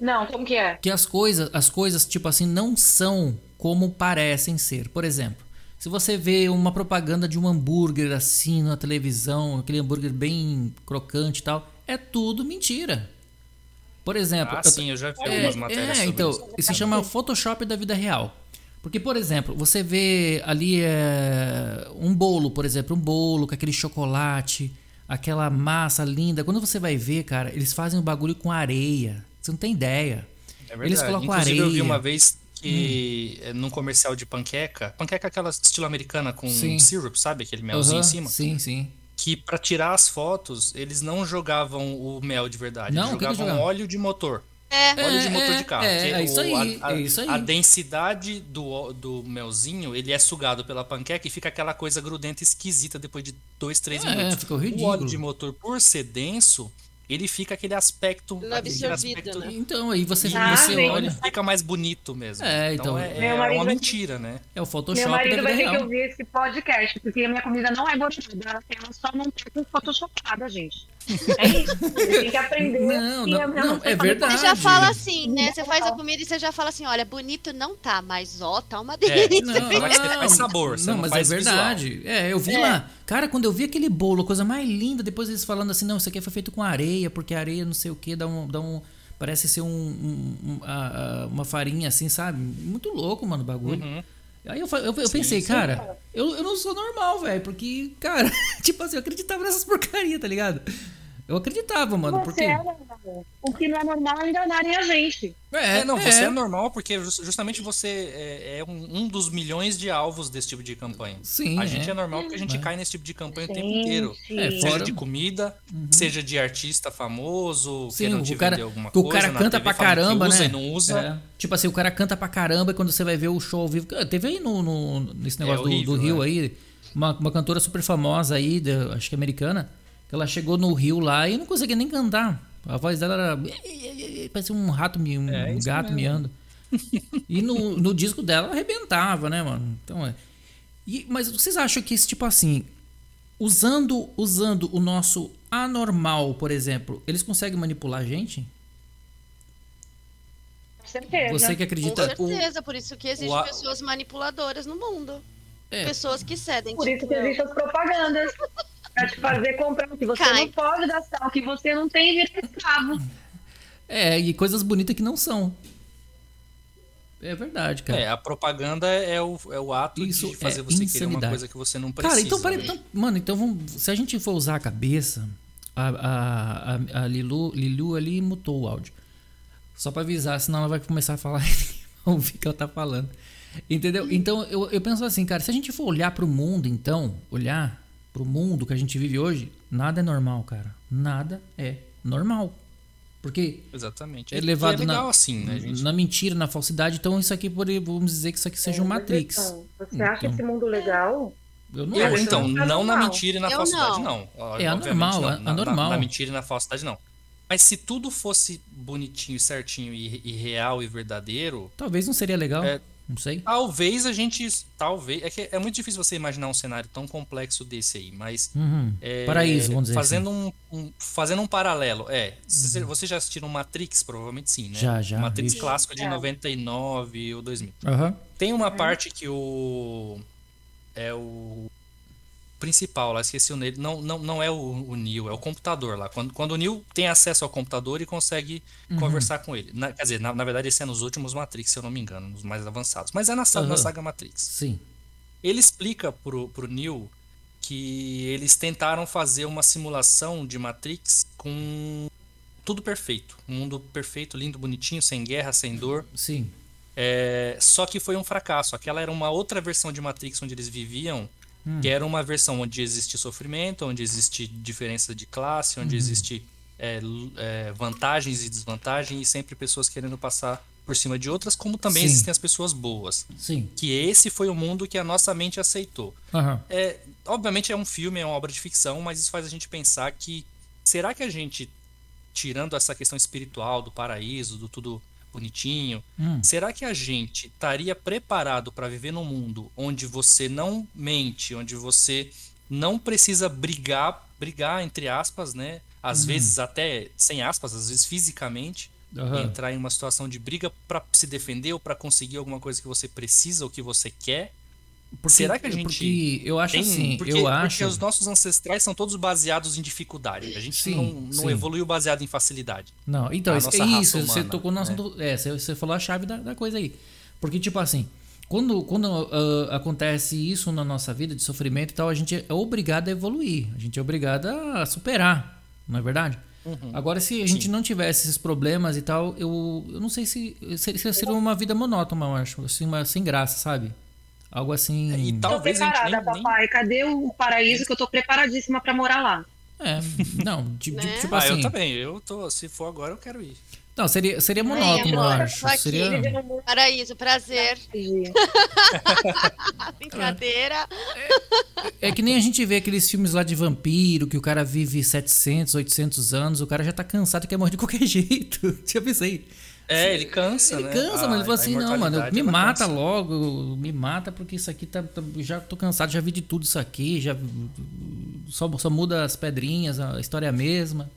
Não, como que é? Que as coisas, as coisas, tipo assim, não são como parecem ser. Por exemplo, se você vê uma propaganda de um hambúrguer assim na televisão, aquele hambúrguer bem crocante e tal, é tudo mentira. Por exemplo, Ah, eu- sim, eu já vi É, algumas matérias é, sobre então, isso. isso se chama Photoshop da vida real. Porque, por exemplo, você vê ali é, um bolo, por exemplo, um bolo com aquele chocolate, aquela massa linda. Quando você vai ver, cara, eles fazem o bagulho com areia. Você não tem ideia. É verdade. Eles colocam Inclusive, eu vi areia. uma vez que eh, num comercial de panqueca, panqueca é aquela estilo americana com Sim. syrup, sabe? Aquele melzinho Aham, em cima. Sim, sim. Que para tirar as fotos, eles não jogavam o mel de verdade, Não, eles o jogavam óleo de motor. É, Óleo de É, motor é, de carro. é, é isso o- aí, a, a- é isso aí. a densidade do, do melzinho, ele é sugado pela panqueca e fica aquela coisa grudenta esquisita depois de dois, três É, minutos. fica O ridículo. óleo de motor, por ser denso, ele fica aquele aspecto. Não aquele aspecto né? Então, aí você, Ah, você gente. olha. Fica mais bonito mesmo. É, então- é, Meu é marido uma vai- mentira, né? É o Photoshop Meu da marido vida vai ter que real. ouvir esse podcast, porque a minha comida não é bonita. Ela só não tá com photoshopada, gente. É isso. Ele tem que aprender. Não, não, eu não, é verdade. Você já fala assim, né? Você faz a comida e você já fala assim, olha, bonito não tá, mas ó, tá uma É, delícia. Não, Você faz- você sabor, você não, não mas faz é visual. verdade. É, eu vi lá. Cara, quando eu vi aquele bolo, a coisa mais linda, depois eles falando assim, não, isso aqui foi feito com areia, porque areia não sei o que, dá um. Dá um parece ser um, um- um- a- a- uma farinha assim, sabe? Muito louco, mano, o bagulho. Uhum. Aí eu, eu, eu pensei, cara, eu, eu não sou normal, velho, porque, cara, tipo assim, eu acreditava nessas porcarias, tá ligado? Eu acreditava, mano, Você porque. é normal. O que não é normal é enganarem a gente. É, não, você é normal porque jus- justamente você é, é um, um dos milhões de alvos desse tipo de campanha. Sim, a gente é. é normal porque a gente É. cai nesse tipo de campanha o tempo inteiro. É, Seja fora- de comida, seja de artista famoso, Sim, querendo o te cara, vender alguma que o coisa. cara na canta TV pra caramba, usa né? E não usa. É. Tipo assim, o cara canta pra caramba e quando você vai ver o show ao vivo. Teve aí no, no- nesse negócio do- do, horrível, Rio é. aí, uma, uma cantora super famosa aí, da- acho que americana, ela chegou no Rio lá e não conseguia nem cantar. A voz dela era. Parecia um rato, um É, isso gato mesmo. miando. E no, no disco dela ela arrebentava, né, mano? Então é. E- mas vocês acham que esse tipo assim, usando, usando o nosso anormal, por exemplo, eles conseguem manipular a gente? Com certeza. Você que Com acredita. certeza, por isso que existem o a- pessoas manipuladoras no mundo. É. Pessoas que cedem. Por isso tipo, que existem as propagandas. Pra te fazer comprar o que você Cai. não pode gastar, o que você não tem vira escravo. É, e coisas bonitas que não são. É verdade, cara. É, a propaganda é o, é o ato Isso de fazer é você querer uma insanidade. coisa que você não precisa. Cara, então, peraí, né? então, mano, então vamos, se a gente for usar a cabeça, a, a, a, a Lilu, Lilu ali mutou o áudio. Só pra avisar, senão ela vai começar a falar e ouvir o que ela tá falando. Entendeu? Então, eu, eu penso assim, cara, se a gente for olhar pro mundo, então, olhar pro mundo que a gente vive hoje, nada é normal, cara. Nada é normal. Porque Exatamente. é E levado é legal na, assim, né, gente? na mentira, na falsidade. Então, isso aqui, vamos dizer que isso aqui seja um Matrix. Então, Você acha Então. esse mundo legal? Eu não Eu, acho. então, Tá não na mentira e na Eu falsidade, não. não. É anormal, não. é Na- na- anormal. Na, mentira e na falsidade, não. Mas se tudo fosse bonitinho, certinho e, e real e verdadeiro, Talvez não seria legal. É. Não sei. talvez a gente. Talvez. É que é muito difícil você imaginar um cenário tão complexo desse aí, mas. Uhum. é, Paraíso, vamos dizer assim. fazendo um, um- Fazendo um paralelo. É. Você, você já assistiram Matrix? Provavelmente sim, né? Já, já, Matrix vi. clássico de É. 99 ou 2000. Aham. Tem uma parte que o. É o. Principal lá, esqueci o nele. Não, não, não é o, o Neo, é o computador lá. Quando, quando o Neo tem acesso ao computador e consegue Uhum. conversar com ele. Na- quer dizer, na, na verdade, esse é nos últimos Matrix, se eu não me engano, nos mais avançados. Mas é na, sa- na saga Matrix. Sim. Ele explica pro, pro Neo que eles tentaram fazer uma simulação de Matrix com tudo perfeito. Um mundo perfeito, lindo, bonitinho, sem guerra, sem dor. Sim. É, só que foi um fracasso. Aquela era uma outra versão de Matrix onde eles viviam, Hum. que era uma versão onde existe sofrimento, onde existe diferença de classe, onde Uhum. existe é, é, vantagens e desvantagens, e sempre pessoas querendo passar por cima de outras, como também Sim. existem as pessoas boas. Sim. Que esse foi o mundo que a nossa mente aceitou. Aham. É, obviamente é um filme, é uma obra de ficção, mas isso faz a gente pensar que será que a gente, tirando essa questão espiritual do paraíso, do tudo bonitinho, Hum. será que a gente estaria preparado para viver num mundo onde você não mente, onde você não precisa brigar, brigar entre aspas, né? Às vezes até sem aspas, às vezes fisicamente, Aham. entrar em uma situação de briga para se defender ou para conseguir alguma coisa que você precisa ou que você quer? Porque- será que a gente Porque eu acho Tem- assim, porque, eu porque acho. os nossos ancestrais são todos baseados em dificuldade. A gente Sim, não, não sim. evoluiu baseado em facilidade. Não, então, isso, é isso você humana, tocou no né? assunto. É, você, você falou a chave da, da coisa aí. Porque, tipo assim, quando, quando ah, acontece isso na nossa vida, de sofrimento e tal, a gente é obrigado a evoluir. A gente é obrigado a superar, não é verdade? Agora, se a gente não tivesse esses problemas e tal, eu, eu não sei se seria, seria uma vida monótona, eu acho. Assim, uma, sem graça, sabe? Algo assim. E talvez tô preparada, nem, papai. Nem... Cadê o paraíso que eu tô preparadíssima para morar lá? É, não, tipo, né? tipo ah, assim. eu também. Eu tô, se for agora, eu quero ir. Não, seria, seria monótono, eu acho. Seria... Paraíso, prazer. Brincadeira. É, é, que nem a gente vê aqueles filmes lá de vampiro, que o cara vive 700, 800 anos, o cara já tá cansado e quer morrer de qualquer jeito. Já pensei. É, ele cansa, ele né? cansa, mas ele fala assim, não, mano, me mata cansa. logo, me mata porque isso aqui tá, tá, já tô cansado, já vi de tudo isso aqui, já só, só muda as pedrinhas, a história é a mesma.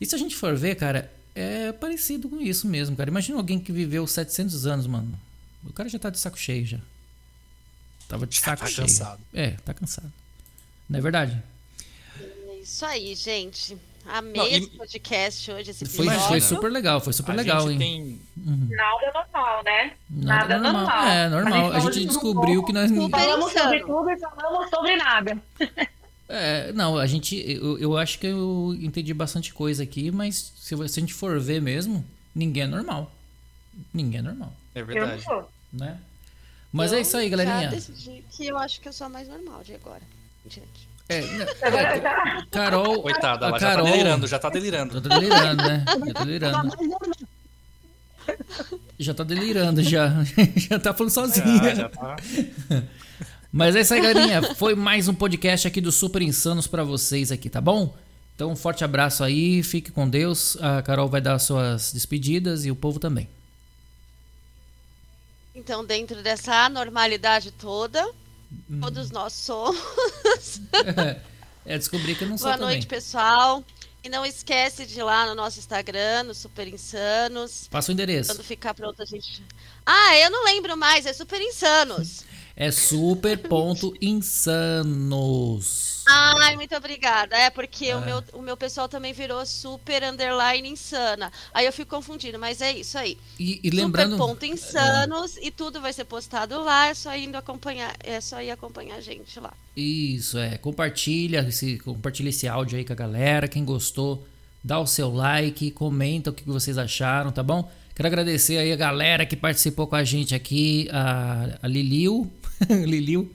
E se a gente for ver, cara, é parecido com isso mesmo, cara. Imagina alguém que viveu 700 anos, mano. O cara já tá de saco cheio já. Tava de saco tá cheio. cansado. É, tá cansado. Não é verdade? É isso aí, gente. Amei Não, esse podcast hoje, esse foi, foi super legal, foi super a legal, hein? Tem... Uhum. Nada é normal, né? Nada, nada é normal. normal. É, normal. A gente, a gente descobriu que nós... Falamos sobre tudo e falamos sobre nada. É, não, a gente. Eu, eu acho que eu entendi bastante coisa aqui, mas se, se a gente for ver mesmo, ninguém é normal. Ninguém é normal. É verdade. Eu não sou. Né? Mas eu é isso aí, galerinha. Já decidi que eu acho que eu sou a mais normal de agora. Gente. É, é, Carol. Coitada, ela Carol, já tá delirando, já tá delirando. Já tá delirando, né? Já tá delirando. Já tá delirando, já. Já tá falando sozinha. já tá. Mas é isso aí, galerinha. Foi mais um podcast aqui do Super Insanos para vocês aqui, tá bom? Então, um forte abraço aí, fique com Deus. A Carol vai dar suas despedidas e o povo também. Então, dentro dessa anormalidade toda, hum. todos nós somos. é, descobri que eu não sou Boa também. noite, pessoal. E não esquece de ir lá no nosso Instagram, no Super Insanos. Passa o endereço. Quando ficar pronto, a gente. Ah, eu não lembro mais, é Super Insanos. É super ponto insanos. Ai, muito obrigada. É porque é. O, meu, o meu pessoal também virou super underline insana. Aí eu fico confundindo, mas é isso aí. E, e lembrando. Super ponto insanos é. e tudo vai ser postado lá. É só indo acompanhar, é só ir acompanhar a gente lá. Isso, é. Compartilha esse, compartilha esse áudio aí com a galera. Quem gostou, dá o seu like, comenta o que vocês acharam, tá bom? Quero agradecer aí a galera que participou com a gente aqui, a, a Liliu, Liliu.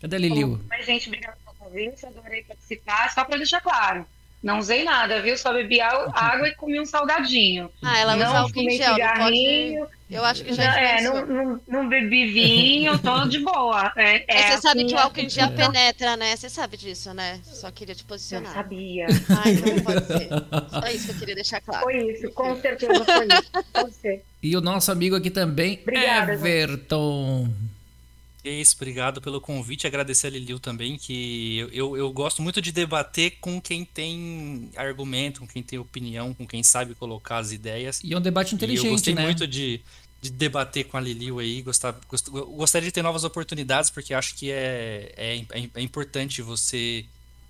Cadê a Liliu? Mas, gente, obrigada pelo convite, adorei participar. Só para deixar claro, não usei nada, viu? Só bebi água e comi um salgadinho. Ah, ela não usa álcool em gel, cigarrinho. Eu acho que já é, não, não, não, bebi vinho, tô de boa. É, é você sabe assim, que o álcool em gel penetra, né? Você sabe disso, né? Só queria te posicionar. Eu sabia. Ah, então pode ser. Só isso que eu queria deixar claro. Foi isso, com certeza foi isso. Pode ser. E o nosso amigo aqui também, Obrigada, Everton. Gente. É isso, obrigado pelo convite. Agradecer a Liliu também, que eu, eu, gosto muito de debater com quem tem argumento, com quem tem opinião, com quem sabe colocar as ideias. E é um debate inteligente, e eu gostei né? muito de, de debater com a Liliu aí. Gostar, gost, gostaria de ter novas oportunidades, porque acho que é, é, é importante você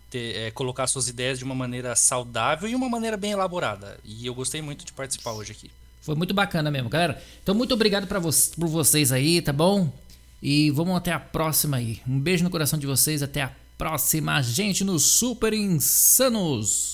ter, é, colocar suas ideias de uma maneira saudável e uma maneira bem elaborada. E eu gostei muito de participar hoje aqui. Foi muito bacana mesmo, galera. Então, muito obrigado vo por vocês aí, tá bom? E vamos até a próxima aí. Um beijo no coração de vocês. Até a próxima, gente, no Super Insanos.